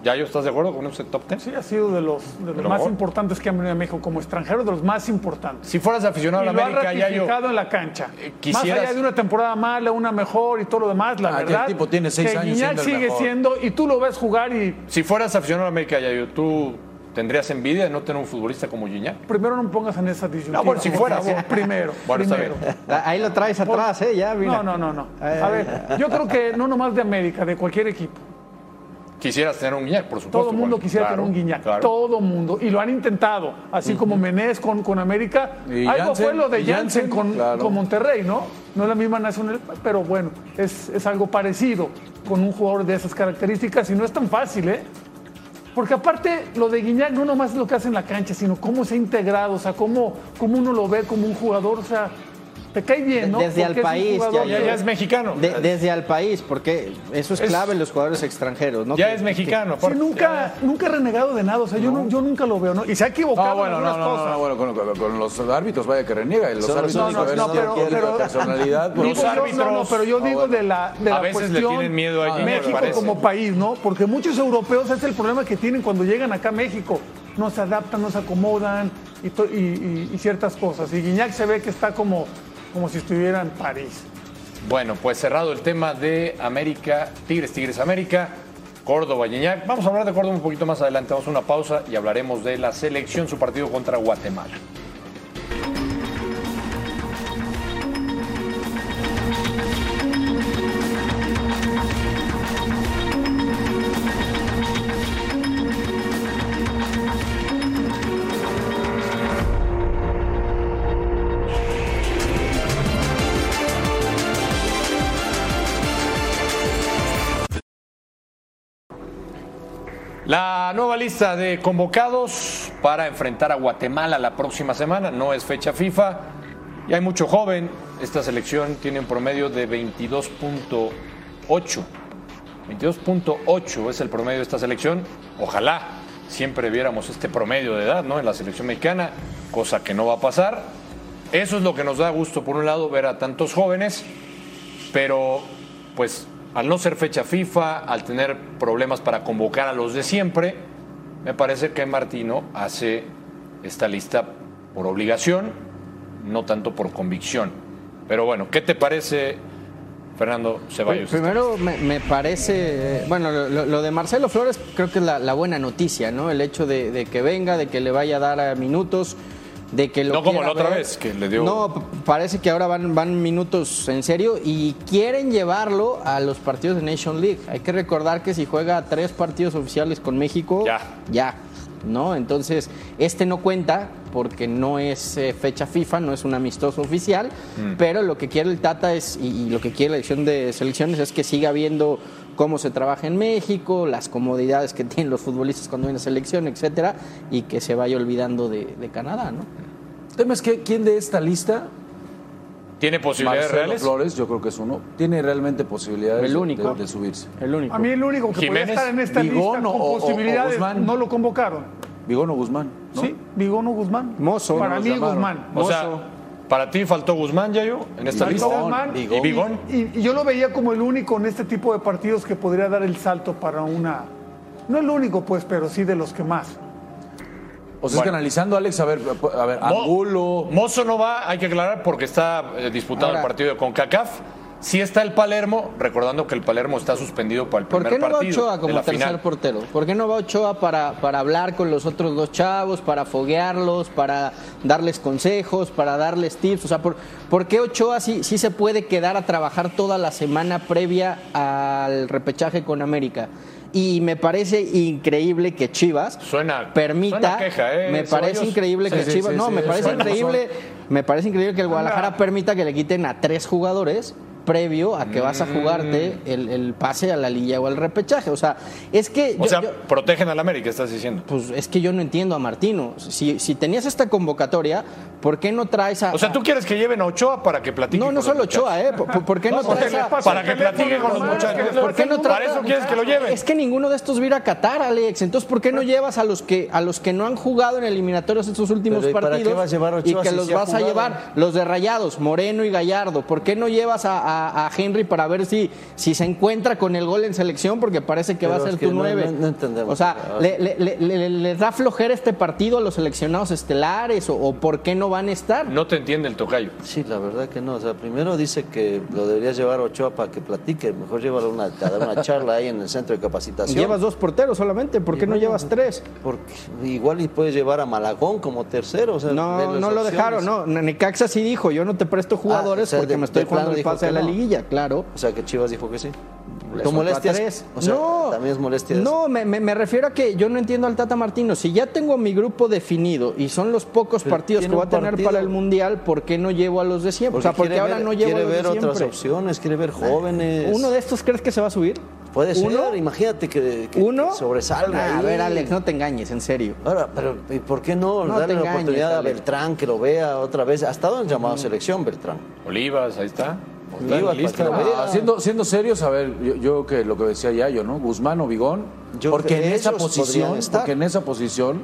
¿Ya yo estás de acuerdo con ese top 10? Sí, ha sido de los, de los lo más importantes que han venido a México como extranjero, de los más importantes. Si fueras aficionado y a lo la América, ya yo. ratificado en la cancha. Eh, Más allá de una temporada mala, una mejor y todo lo demás, la Ah, el verdad. tipo tiene seis que años Guiñac el sigue mejor. siendo, y tú lo ves jugar y Si fueras aficionado a la América, ya yo, ¿tú tendrías envidia de no tener un futbolista como Guiñac? primero no me pongas en esa disyuntiva. No, bueno, si por fueras. favor, primero. *laughs* Bueno, está primero. bien. *laughs* Ahí lo traes atrás, ¿eh? Ya, mira. No, no, no, no. Ay, A ver, yo creo que no nomás de América, de cualquier equipo. Quisieras tener un Guiñac, por supuesto. Todo el mundo quisiera Claro, tener un Guiñac. claro. Todo mundo. Y lo han intentado. Así como Menés con, con América. Y Algo Jansen, fue lo de Jansen, con, claro. con Monterrey, ¿no? No es la misma nacionalidad, pero bueno, es, es algo parecido con un jugador de esas características y no es tan fácil, ¿eh? Porque aparte, lo de Guiñac no nomás es lo que hace en la cancha, sino cómo se ha integrado, o sea, cómo, cómo uno lo ve como un jugador, o sea, te cae bien, ¿no? Desde al Porque país, Ya, ya es mexicano. De- desde al país, porque eso es clave en los jugadores extranjeros, ¿no? ya Que- es mexicano. Sí, aparte. nunca, nunca ha renegado de nada, o sea, yo, no- yo nunca lo veo, ¿no? Y se ha equivocado No, en bueno, no, no, no, cosas. no, bueno, con, con- con los árbitros vaya que reniega. y Los Son árbitros a no, si pero- tienen pero- la personalidad. Digo Los yo- árbitros- no, no, pero yo Ah, digo bueno. de la, de A la veces le cuestión tienen miedo a México como país, ¿no? Porque muchos europeos es el problema que tienen cuando llegan acá a México. No se adaptan, no se acomodan y, to- y- y- y ciertas cosas. Y Guiñac se ve que está como, como si estuviera en París. Bueno, pues cerrado el tema de América, Tigres, Tigres América, Córdoba, Guiñac. Vamos a hablar de Córdoba un poquito más adelante. Vamos a una pausa y hablaremos de la selección, su partido contra Guatemala. La nueva lista de convocados para enfrentar a Guatemala la próxima semana no es fecha FIFA y hay mucho joven. Esta selección tiene un promedio de 22.8. 22.8 es el promedio de esta selección. Ojalá siempre viéramos este promedio de edad en la selección mexicana, cosa que no va a pasar. Eso es lo que nos da gusto, por un lado, ver a tantos jóvenes, pero pues al no ser fecha FIFA, al tener problemas para convocar a los de siempre, me parece que Martino hace esta lista por obligación, no tanto por convicción. Pero bueno, ¿qué te parece, Fernando Ceballos? Primero me, parece, bueno, lo, de Marcelo Flores creo que es la, buena noticia, ¿no? El hecho de, de que venga, de que le vaya a dar eh, minutos, de que lo No como la otra ver. vez, que le dio- No, parece que ahora van, van minutos en serio y quieren llevarlo a los partidos de Nation League. Hay que recordar que si juega tres partidos oficiales con México, Ya. ya. ¿no? Entonces, este no cuenta porque no es eh, fecha FIFA, no es un amistoso oficial, Mm. pero lo que quiere el Tata es, y, y lo que quiere la elección de selecciones es que siga viendo cómo se trabaja en México, las comodidades que *laughs* tienen los futbolistas cuando viene a selección, etcétera, y que se vaya olvidando de, de Canadá, ¿no? El tema es que quién de esta lista, ¿Tiene posibilidades Marcelo reales? Flores, yo creo que es uno, tiene realmente posibilidades El de- único. De, de subirse. El único. A mí el único que Jiménez, podría estar en esta Vigón lista o- con o- o posibilidades Guzmán. no lo convocaron. Vigón o Guzmán. ¿no? Sí, Vigón o Guzmán. Mozo. Para mí llamaron. Guzmán. O sea, para ti faltó Guzmán, Yayo, en esta Faltó lista. Guzmán. ¿Y Bigón? Y, y yo lo veía como el único en este tipo de partidos que podría dar el salto para una. No el único, pues, pero sí de los que más. O sea, es que Bueno. analizando, Alex, a ver, a ver, Mo- Angulo. Mozo no va, hay que aclarar, porque está eh, disputando Ahora- el partido de CONCACAF. Sí está el Palermo, recordando que el Palermo está suspendido para el ¿Por primer qué no va partido Ochoa como tercer final. portero? ¿Por qué no va Ochoa para, para hablar con los otros dos chavos, para foguearlos, para darles consejos, para darles tips? O sea, ¿por, por qué Ochoa sí, sí se puede quedar a trabajar toda la semana previa al repechaje con América? Y me parece increíble que Chivas Suena, permita. suena queja, ¿eh? me parece increíble que Sí, Chivas. sí, no, sí, me parece suena, increíble. Me parece increíble que el Guadalajara Anda. permita que le quiten a tres jugadores previo a que vas a Mm. jugarte el, el pase a la liga o al repechaje. O sea, es que. O yo- sea, yo- protegen al América, estás diciendo. pues es que yo no entiendo a Martino. Si, si tenías esta convocatoria, ¿por qué no traes a.? O sea, tú quieres que lleven a Ochoa para que platique No, no solo? Ochoa, ¿eh? ¿Por, por qué no, No, traes a.? Para que platique con los muchachos. ¿Por qué no Para traes- eso quieres que lo lleven. Es que ninguno de estos va a ir a Qatar, Alex. Entonces, ¿por qué no llevas a los que a los que no han jugado en eliminatorios estos últimos Pero, ¿y para partidos qué vas a llevar a y Ochoa que si los vas a llevar los de Rayados, Moreno y Gallardo? ¿Por qué no llevas a, a- a Henry para ver si, si se encuentra con el gol en selección? Porque parece que va a ser tu no- nueve. no- no entendemos. O sea, Ah. le, le- le- le- les da flojera este partido a los seleccionados estelares o, o por qué no van a estar. No te entiende el tocayo. Sí, la verdad que no. O sea, primero dice que lo deberías llevar a Ochoa para que platique. Mejor llévalo una, a dar una *laughs* charla ahí en el centro de capacitación. Llevas dos porteros solamente, ¿por qué no llevas tres? Porque igual y puedes llevar a Malagón como tercero. O sea, No, no lo dejaron, no. Necaxa sí dijo, yo no te presto jugadores Ah, o sea, porque de- me estoy jugando el pase de la no. liguilla, claro. O sea, que Chivas dijo que sí. ¿Tu soltó a molestia es- tres. O sea, no, también es molestia. no me, me- me refiero a que yo no entiendo al Tata Martino. Si ya tengo mi grupo definido y son los pocos Pero partidos que voy a un tener partido. para el Mundial, ¿por qué no llevo a los de siempre? o sea, porque quiere ahora ver- no llevo a Quiere los de ver otras siempre. opciones, quiere ver jóvenes. ¿Uno de estos crees que se va a subir? Puede ser, ¿Uno? imagínate que, que- ¿Uno? que sobresalga. Ah, a ver, Alex, no te engañes, en serio. Ahora, pero ¿y por qué no, No darle la engañes, oportunidad a. Beltrán que lo vea otra vez? ¿Ha estado en llamado a selección, Beltrán? Olivas, ahí está. Olivas, lista. Ah, siendo, siendo serios, a ver, yo, yo que lo que decía Yayo, ¿no? Guzmán o Bigón. Yo porque creo en esa posición, porque en esa posición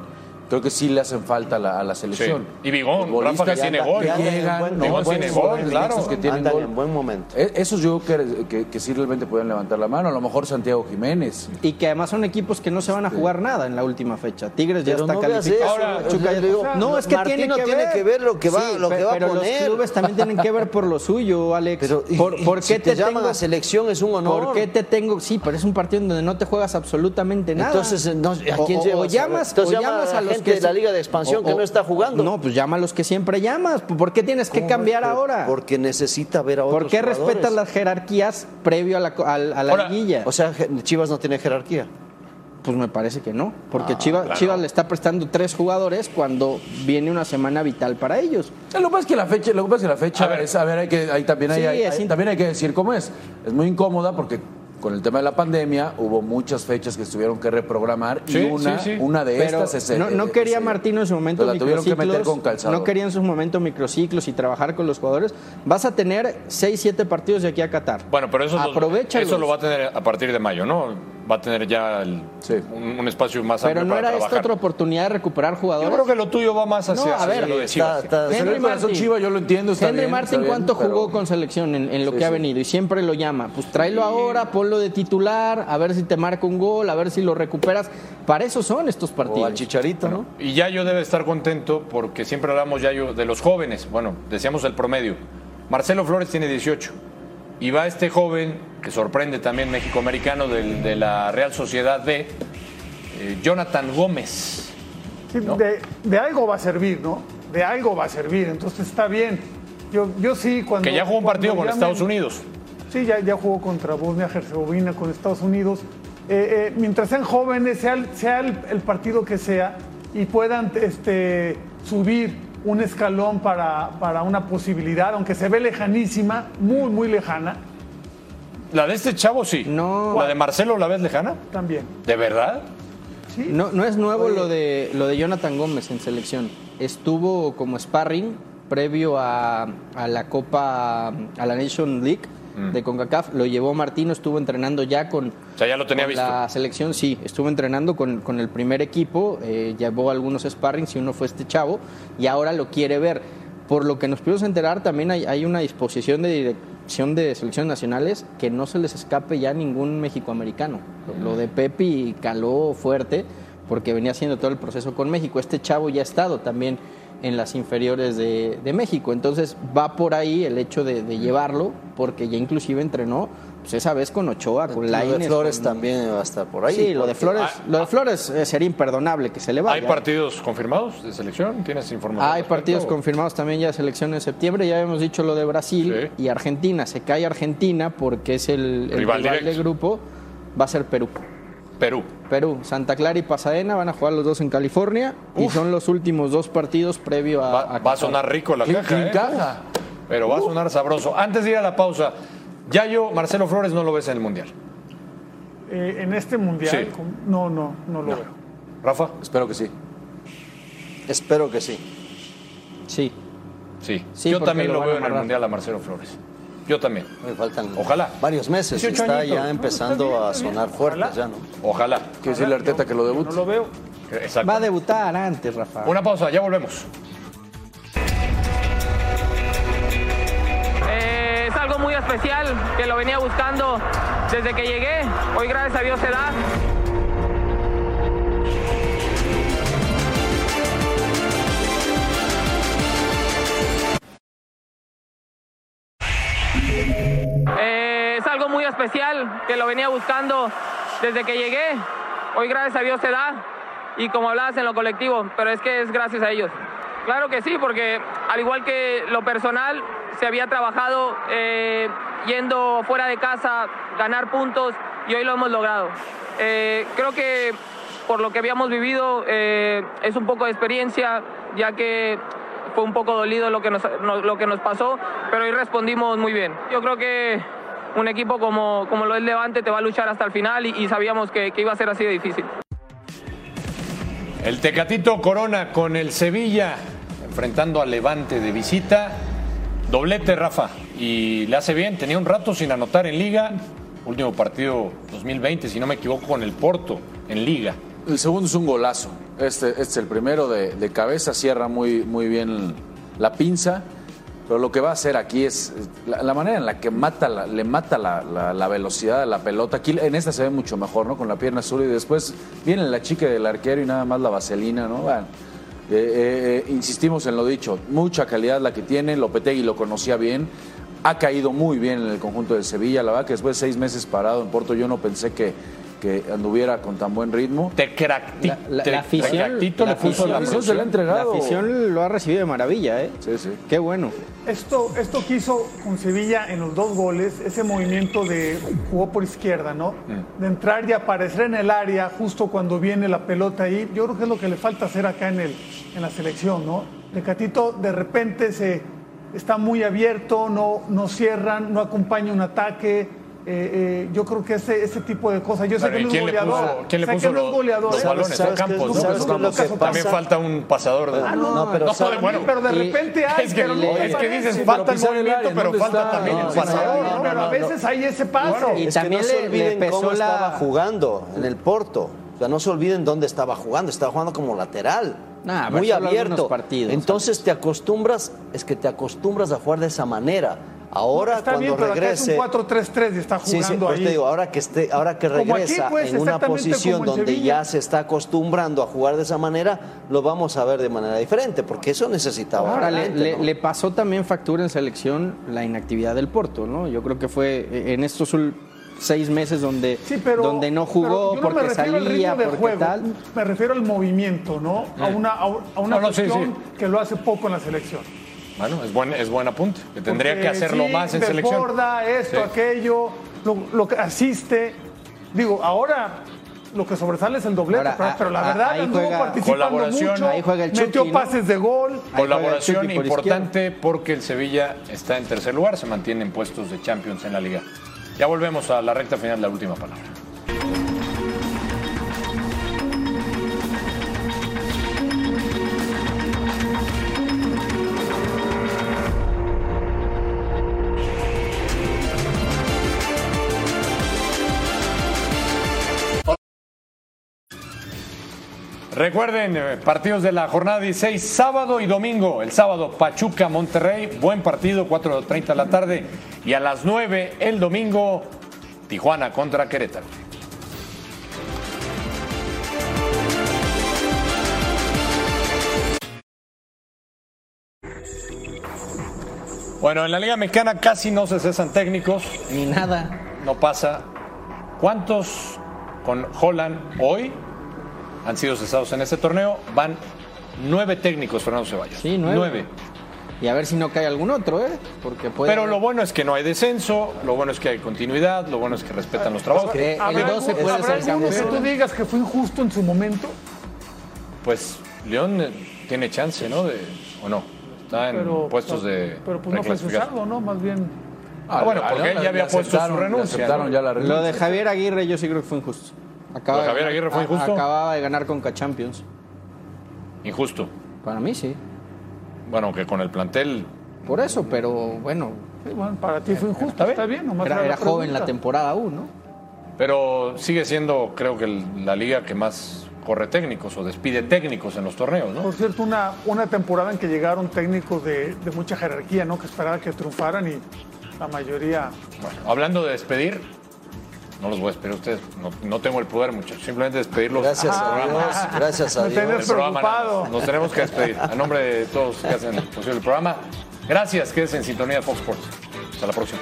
creo que sí le hacen falta a la, a la selección. Sí. Y Bigón, Rafa, que tiene gol. llegan. Bigón tiene gol, claro. que tienen Andan gol. en buen momento. E- Esos yo creo que, que, que sí realmente pueden levantar la mano. A lo mejor Santiago Jiménez. Y que además son equipos que no se van a jugar nada en la última fecha. Tigres ya Pero está no calificado. Ahora, Chuca digo, no, es que tiene que, tiene ver. que ver lo que va- lo pe- que va a pero poner. los clubes también tienen que ver por lo suyo, Alex. Pero y- ¿Por, y por si qué te, te, llaman tengo- a selección es un honor. ¿Por qué te tengo? Sí, pero es un partido donde no te juegas absolutamente nada. Entonces, eh, ¿a quién llevas? O llamas, a los gente que de la Liga de Expansión que no está jugando. No, pues llama a los que siempre llamas. ¿Por qué tienes que ¿Cómo cambiar es? ahora? Porque necesita ver a otros ¿Por qué jugadores. respetas las jerarquías previo a la, a, a la Ahora, liguilla? O sea, Chivas no tiene jerarquía. Pues me parece que no, porque Ah, Chivas, claro. Chivas le está prestando tres jugadores cuando viene una semana vital para ellos. Eh, Lo que pasa es que la fecha, lo que pasa es que la fecha A ver. es, a ver, hay que, ahí también hay, Sí, hay- es hay- in- también hay que decir cómo es. Es muy incómoda porque con el tema de la pandemia hubo muchas fechas que se tuvieron que reprogramar Sí, y una, sí, sí. una de Pero estas es no, no quería Martino en su momento la tuvieron que meter con calzado. no quería en su momento microciclos y trabajar con los jugadores. Vas a tener 6, 7 partidos de aquí a Qatar. Bueno, pero eso, Aprovéchalos. eso lo va a tener a partir de mayo, ¿no? Va a tener ya el- Sí. un, un espacio más Pero amplio no para era esta otra oportunidad de recuperar Yo jugadores. creo que lo tuyo va más hacia, No, a hacia ver, lo de está- Chivas. está- Henry Henry Martin. Chiva, yo lo entiendo, está Henry bien, Martin, está ¿cuánto bien, jugó pero- con selección en, en lo Sí, que ha venido? Y siempre lo llama. Pues tráelo ahora, ponlo de titular, a ver si te marca un gol, a ver si lo recuperas. Para eso son estos O partidos. al Chicharito, ¿no? Y Yayo debe estar contento porque siempre hablamos, Yayo, de los jóvenes. Bueno, decíamos el promedio. Marcelo Flores tiene 18. Y va este joven, que sorprende también México-Americano, del- de, la Real Sociedad B, eh, Jonathan Gómez. Sí, de, de algo va a servir, ¿no? De algo va a servir, entonces está bien. Yo, yo sí, cuando. Que ya jugó un partido con llamen- Estados Unidos. Sí, ya, ya jugó contra Bosnia-Herzegovina, con Estados Unidos. eh, eh, mientras sean jóvenes, sea, el, sea el, el partido que sea, y puedan este, subir un escalón para, para una posibilidad, aunque se ve lejanísima, muy, muy lejana, La de este chavo sí. No. ¿La de Marcelo la ves lejana? también. ¿De verdad? No, no es nuevo lo de, lo de Jonathan Gómez en selección. Estuvo como sparring previo a, a la Copa, a la Nation League de CONCACAF. Lo llevó Martino, estuvo entrenando ya con, O sea, ya lo tenía con visto. la selección, sí. Estuvo entrenando con, con el primer equipo, eh, llevó algunos sparrings y uno fue este chavo y ahora lo quiere ver. Por lo que nos pudimos enterar, también hay, hay una disposición de dirección de selecciones nacionales que no se les escape ya ningún mexicoamericano. Lo- Lo de Pepi caló fuerte porque venía haciendo todo el proceso con México. Este chavo ya ha estado también en las inferiores de, de México. Entonces va por ahí el hecho de, de llevarlo porque ya inclusive entrenó pues esa vez con Ochoa, con Lo de Lainez, Flores con- también va a estar por ahí. Sí, lo de porque- Flores, Ah, lo de Flores eh, sería imperdonable que se le vaya. ¿Hay partidos confirmados de selección? ¿Tienes información? Hay partidos confirmados también ya de selección en septiembre. Ya habíamos dicho lo de Brasil y Argentina. Se cae Argentina porque es el, el Rival rival, del grupo. Va a ser Perú. Perú. Perú, Santa Clara y Pasadena van a jugar los dos en California y son los últimos dos partidos previo a. Va, va a sonar rico la ¿Quién- caja. ¿eh? caja? Pero va a sonar sabroso. Antes de ir a la pausa, Yayo, Marcelo Flores no lo ves en el Mundial. Eh, en este mundial, Sí. no, no, no lo veo. Rafa. Espero que sí. Espero que sí. Sí. Sí. Sí, Yo también lo veo en el. Mundial a Marcelo Flores. Yo también. Me faltan Ojalá. varios meses. 18 Está añitos. ya empezando a sonar fuerte ya, ¿no? Ojalá. Quiere decirle a Arteta que lo debute. No lo veo. Exacto. Va a debutar antes, Rafa. Una pausa, ya volvemos. Eh, es algo muy especial que lo venía buscando desde que llegué. Hoy gracias a Dios se da. Especial que lo venía buscando desde que llegué. Hoy gracias a Dios se da y como hablabas en lo colectivo, pero es que es gracias a ellos. Claro que sí, porque al igual que lo personal, se había trabajado eh, yendo fuera de casa, ganar puntos y hoy lo hemos logrado. Eh, creo que por lo que habíamos vivido eh, es un poco de experiencia, ya que fue un poco dolido lo que nos, no- lo que nos pasó, pero hoy respondimos muy bien. Yo creo que un equipo como, como lo es Levante te va a luchar hasta el final y, y sabíamos que, que iba a ser así de difícil. El Tecatito Corona con el Sevilla, enfrentando al Levante de visita. Doblete, Rafa. Y le hace bien, tenía un rato sin anotar en Liga. Último partido 2020, si no me equivoco, con el Porto en Liga. El segundo es un golazo. Este, este es el primero de, de cabeza, cierra muy, muy bien la pinza. Pero lo que va a hacer aquí es la, manera en la que mata la- le mata la, velocidad de la pelota. Aquí en esta se ve mucho mejor, ¿no? Con la pierna azul y después viene la chica del arquero y nada más la vaselina, ¿no? Bueno, eh, eh, eh, insistimos en lo dicho, mucha calidad la que tiene. Lopetegui lo conocía bien, ha caído muy bien en el conjunto del Sevilla. La verdad que después de seis meses parado en Porto, yo no pensé que, que anduviera con tan buen ritmo. Tecractito, La, la afición, Tecatito la le puso la afición- presión. la afición lo ha recibido de maravilla, ¿eh? Sí, sí. Qué bueno. Esto, esto que hizo con Sevilla en los dos goles, ese movimiento de jugó por izquierda, ¿no? De entrar y aparecer en el área justo cuando viene la pelota ahí. Yo creo que es lo que le falta hacer acá en, el, en la selección, ¿no? Tecatito de repente se está muy abierto, no, no cierran, no acompaña un ataque. Eh, eh, yo creo que ese, ese tipo de cosas. Yo sé que ¿y no es le goleador. quién le puso los, goleador. los ¿eh? balones? ¿Sabes qué- Campos, También falta un pasador de. Ah, no, No, pero bueno, pero de repente hay, es que, pero no es que dices pero falta el movimiento, pero ¿dónde falta está? también No, el pasador. No, ¿no? pero a veces hay ese paso. Y Es también se le- le olviden pesó cómo la- estaba jugando en el Porto. O sea, no se olviden dónde estaba jugando. Estaba jugando como lateral. Nah, muy abierto. partidos, Entonces te acostumbras, es que te acostumbras a jugar de esa manera. Ahora está cuando bien, pero acá regrese. es un 4-3-3 y está Sí, jugando sí, ahí. te digo, ahora que esté, ahora que aquí, regresa pues, en una exactamente posición en donde Sevilla. ya se está acostumbrando a jugar de esa manera, lo vamos a ver de manera diferente, porque eso necesitaba. Ahora, le, realmente, le- ¿no? le pasó también factura en selección la inactividad del Porto, ¿no? Yo creo que fue eh, en estos seis meses donde, Sí, pero, donde no jugó no porque salía, porque juego, tal. Me refiero al movimiento, ¿no? A una, a a una No, no, sí, cuestión sí. que lo hace poco en la selección. Bueno, es buen, es buen apunte. Que tendría Porque que hacerlo sí, más en selección. esto, Sí. aquello, lo, lo que asiste. Digo, ahora lo que sobresale es el doblete, Ahora, pero, a- pero la a- verdad ahí anduvo juega- participando Colaboración. mucho, Ahí juega el metió Chucky, ¿no? pases de gol. Colaboración Chucky por importante porque el Sevilla está en tercer lugar, se mantiene en puestos de Champions en la liga. Ya volvemos a la recta final, la última palabra. Recuerden, eh, partidos de la jornada 16, sábado y domingo. El sábado, Pachuca, Monterrey, buen partido, 4.30 de la tarde. Y a las 9, el domingo, Tijuana contra Querétaro. Bueno, en la Liga Mexicana casi no se cesan técnicos. Ni nada. No pasa. ¿Cuántos con Holland hoy han sido cesados en este torneo? Van nueve técnicos, Fernando Ceballos. Sí, nueve. Y a ver si no cae algún otro, ¿eh? Porque puede. Pero lo bueno es que no hay descenso, lo bueno es que hay continuidad, lo bueno es que respetan los trabajos. ¿Habrá el 12 algún- puede ¿habrá ser alguno que tú digas que fue injusto en su momento? Pues León eh, tiene chance, ¿no? De, ¿O no? Está en Pero, puestos de Pero pues no fue cesado, ¿no? Más bien. Ah, bueno, porque él ya había puesto su renuncia. aceptaron ¿no? ya la Lo renuncia. de Javier Aguirre yo sí creo que fue injusto. Acaba ¿Lo de Javier ganar- Aguirre fue a- injusto? Acababa de ganar con Champions. Injusto. Para mí sí. Bueno, que con el plantel Por eso, pero bueno. Sí, bueno, para ti fue injusto, está bien, nomás Era, la era joven la temporada 1. Pero sigue siendo, creo que el- la liga que más corre técnicos o despide técnicos en los torneos, ¿no? Por cierto, una, una temporada en que llegaron técnicos de, de mucha jerarquía, ¿no? Que esperaba que triunfaran y la mayoría. Bueno, hablando de despedir, no los voy a despedir a ustedes, no, no tengo el poder, muchachos. Simplemente despedirlos. Gracias del a. Dios, *laughs* gracias a Me Dios. El programa. Nos tenemos que despedir. A nombre de todos que hacen posible el programa, gracias, quédense en sintonía de Fox Sports. Hasta la próxima.